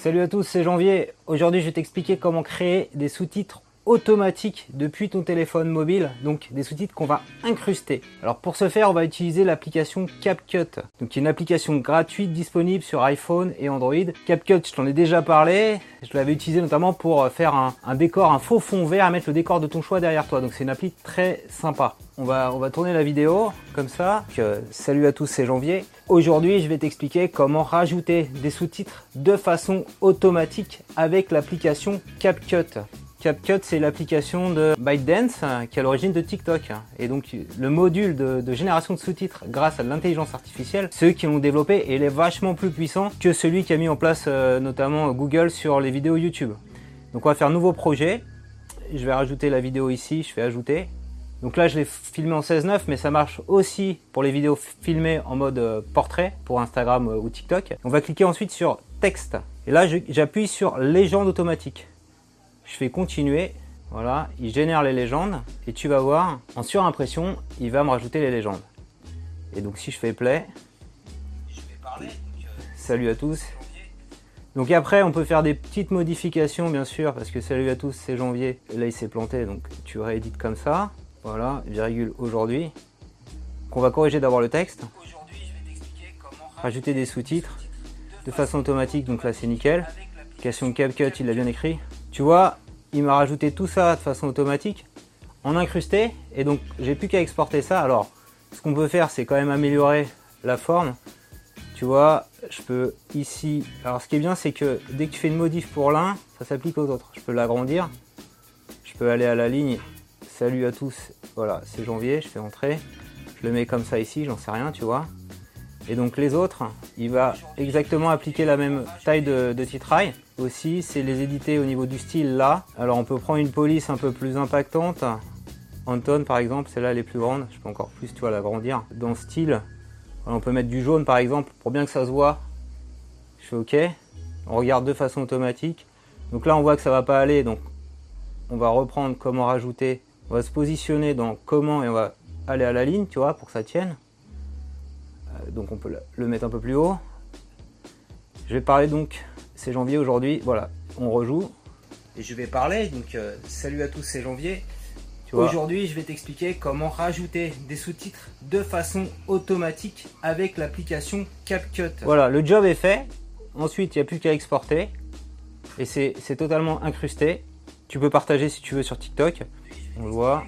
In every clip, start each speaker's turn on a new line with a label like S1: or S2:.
S1: Salut à tous, c'est Janvier. Aujourd'hui, je vais t'expliquer comment créer des sous-titres automatiques depuis ton téléphone mobile, donc des sous-titres qu'on va incruster. Alors pour ce faire, on va utiliser l'application CapCut, donc qui est une application gratuite disponible sur iPhone et Android. CapCut, je t'en ai déjà parlé, je l'avais utilisé notamment pour faire un, décor, un faux fond vert à mettre le décor de ton choix derrière toi. Donc c'est une appli très sympa. On va, on va tourner la vidéo comme ça. salut à tous, c'est Janvier. Aujourd'hui, je vais t'expliquer comment rajouter des sous-titres de façon automatique avec l'application CapCut. CapCut, c'est l'application de ByteDance qui est à l'origine de TikTok. Et donc, le module de, génération de sous-titres grâce à l'intelligence artificielle, ceux qui l'ont développé, il est vachement plus puissant que celui qui a mis en place euh, notamment Google sur les vidéos YouTube. Donc, on va faire un nouveau projet. Je vais rajouter la vidéo ici, je fais ajouter. Donc là, je l'ai filmé en 16.9, mais ça marche aussi pour les vidéos filmées en mode euh, portrait pour Instagram euh, ou TikTok. On va cliquer ensuite sur texte. Et là, j'appuie sur légende automatique je fais continuer, voilà, il génère les légendes et tu vas voir, en surimpression, il va me rajouter les légendes. Et donc si je fais play, je vais parler. Euh, salut à tous. Donc après, on peut faire des petites modifications, bien sûr, parce que salut à tous, c'est janvier. Là, il s'est planté, donc tu réédites comme ça. Voilà, virgule aujourd'hui. Qu'on va corriger d'abord le texte. Aujourd'hui, je vais t'expliquer comment rajouter des sous-titres de façon automatique. Donc là, c'est nickel. Question CapCut, il l'a bien écrit. Tu vois, il m'a rajouté tout ça de façon automatique en incrusté et donc j'ai plus qu'à exporter ça. Alors, ce qu'on peut faire, c'est quand même améliorer la forme. Tu vois, je peux ici. Alors, ce qui est bien, c'est que dès que tu fais une modif pour l'un, ça s'applique aux autres. Je peux l'agrandir. Je peux aller à la ligne. Salut à tous. Voilà, c'est janvier. Je fais entrer. Je le mets comme ça ici. J'en sais rien, tu vois. Et donc les autres, il va exactement appliquer la même taille de, de. Aussi, c'est les éditer au niveau du style là. Alors on peut prendre une police un peu plus impactante. Anton par exemple, celle-là elle est plus grande. Je peux encore plus tu vois l'agrandir. Dans style, on peut mettre du jaune par exemple pour bien que ça se voit. Je fais OK. On regarde de façon automatique. Donc là on voit que ça va pas aller. Donc on va reprendre comment rajouter. On va se positionner dans comment et on va aller à la ligne, tu vois, pour que ça tienne. Euh, donc on peut le mettre un peu plus haut. Je vais parler donc, c'est janvier aujourd'hui, voilà, on rejoue. Et je vais parler, donc euh, salut à tous, c'est janvier. Aujourd'hui, je vais t'expliquer comment rajouter des sous-titres de façon automatique avec l'application CapCut. Voilà, le job est fait. Ensuite, il n'y a plus qu'à exporter. Et c'est totalement incrusté. Tu peux partager si tu veux sur TikTok. On le voit.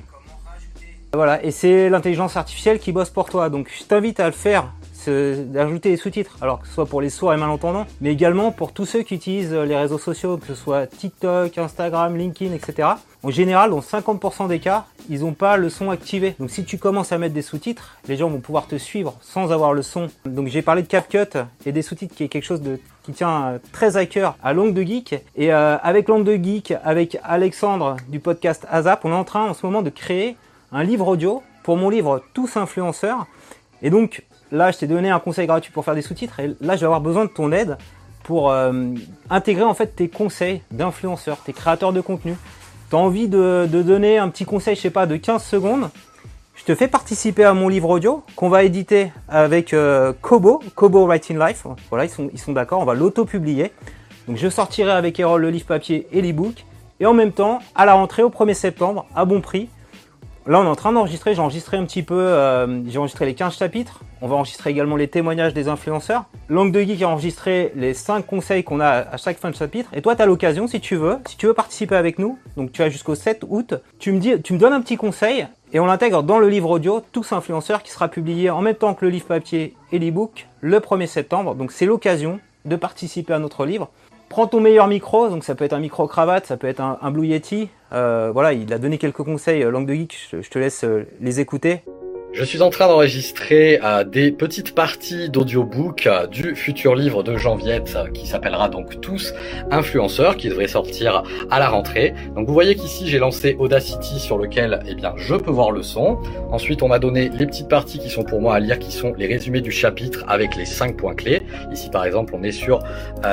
S1: Voilà, et c'est l'intelligence artificielle qui bosse pour toi. Donc je t'invite à le faire d'ajouter des sous-titres, alors que ce soit pour les sourds et malentendants, mais également pour tous ceux qui utilisent les réseaux sociaux, que ce soit TikTok, Instagram, LinkedIn, etc. En général, dans 50% des cas, ils n'ont pas le son activé. Donc si tu commences à mettre des sous-titres, les gens vont pouvoir te suivre sans avoir le son. Donc j'ai parlé de CapCut et des sous-titres qui est quelque chose qui tient euh, très à cœur à Langue de Geek. Et euh, avec Langue de Geek, avec Alexandre du podcast AZAP, on est en train en ce moment de créer un livre audio pour mon livre Tous influenceurs. Et donc là, je t'ai donné un conseil gratuit pour faire des sous-titres, et là, je vais avoir besoin de ton aide pour euh, intégrer en fait tes conseils d'influenceurs, tes créateurs de contenu. Tu envie de, donner un petit conseil, je sais pas, de 15 secondes? Je te fais participer à mon livre audio qu'on va éditer avec euh, Kobo, Kobo Writing Life. Voilà, ils sont, ils sont d'accord, on va l'auto-publier. Donc je sortirai avec Erol le livre papier et l'ebook. Et en même temps, à la rentrée au 1er septembre, à bon prix, Là, on est en train d'enregistrer. J'ai enregistré un petit peu. Euh, j'ai enregistré les 15 chapitres. On va enregistrer également les témoignages des influenceurs. Langue de Geek a enregistré les 5 conseils qu'on a à chaque fin de chapitre. Et toi, tu as l'occasion, si tu veux, si tu veux participer avec nous, donc tu as jusqu'au 7 août, tu me, dis, tu me donnes un petit conseil et on l'intègre dans le livre audio, Tous influenceurs, qui sera publié en même temps que le livre papier et l'ebook le 1er septembre. Donc c'est l'occasion de participer à notre livre. Prends ton meilleur micro, donc ça peut être un micro cravate, ça peut être un, Blue Yeti. Euh, voilà, il a donné quelques conseils, euh, langue de geek, je te laisse euh, les écouter.
S2: Je suis en train d'enregistrer euh, des petites parties d'audiobook euh, du futur livre de Janviette euh, qui s'appellera donc Tous influenceurs qui devrait sortir à la rentrée. Donc vous voyez qu'ici j'ai lancé Audacity sur lequel eh bien je peux voir le son. Ensuite on m'a donné les petites parties qui sont pour moi à lire qui sont les résumés du chapitre avec les cinq points clés. Ici par exemple on est sur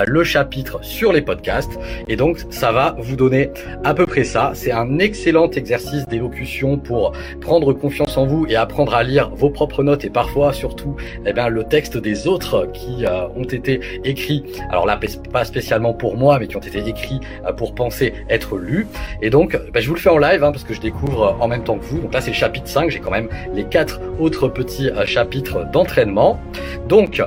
S2: le chapitre sur les podcasts et donc ça va vous donner à peu près ça. C'est un excellent exercice d'élocution pour prendre confiance en vous et apprendre apprendre à lire vos propres notes et parfois surtout eh bien, le texte des autres qui euh, ont été écrits, alors là pas spécialement pour moi, mais qui ont été écrits euh, pour penser être lus. Et donc ben, je vous le fais en live hein, parce que je découvre en même temps que vous. Donc là c'est le chapitre 5, j'ai quand même les quatre autres petits chapitres d'entraînement. Donc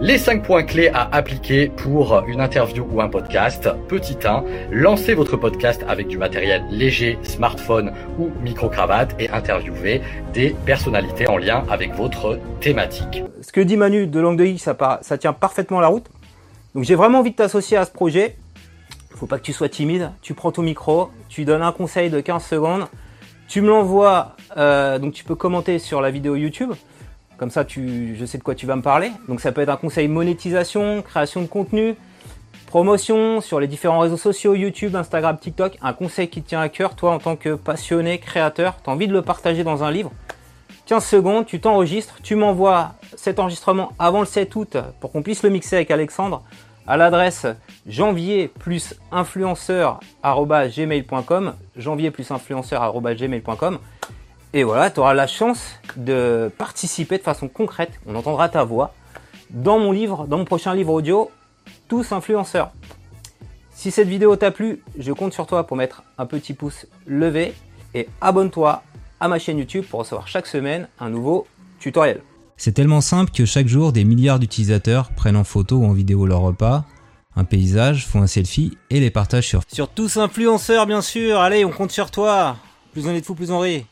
S2: les 5 points clés à appliquer pour une interview ou un podcast. Petit 1, lancez votre podcast avec du matériel léger, smartphone ou micro-cravate et interviewez des personnalités en lien avec votre thématique.
S1: Ce que dit Manu de Langue de X, ça, tient parfaitement la route. Donc j'ai vraiment envie de t'associer à ce projet. Faut pas que tu sois timide. Tu prends ton micro, tu donnes un conseil de 15 secondes, tu me l'envoies, euh, donc tu peux commenter sur la vidéo YouTube. Comme ça, tu, je sais de quoi tu vas me parler. Donc ça peut être un conseil monétisation, création de contenu, promotion sur les différents réseaux sociaux, YouTube, Instagram, TikTok. Un conseil qui te tient à cœur, toi en tant que passionné, créateur, tu as envie de le partager dans un livre? 15 secondes, tu t'enregistres, tu m'envoies cet enregistrement avant le 7 août pour qu'on puisse le mixer avec Alexandre à l'adresse janvier plus influenceur gmail.com janvier plus influenceur gmail.com et voilà, tu auras la chance de participer de façon concrète, on entendra ta voix, dans mon livre, dans mon prochain livre audio, Tous influenceurs. Si cette vidéo t'a plu, je compte sur toi pour mettre un petit pouce levé et abonne-toi à ma chaîne YouTube pour recevoir chaque semaine un nouveau tutoriel.
S3: C'est tellement simple que chaque jour, des milliards d'utilisateurs prennent en photo ou en vidéo leur repas, un paysage, font un selfie et les partagent sur...
S1: Sur tous influenceurs bien sûr, allez on compte sur toi Plus on est de fous, plus on rit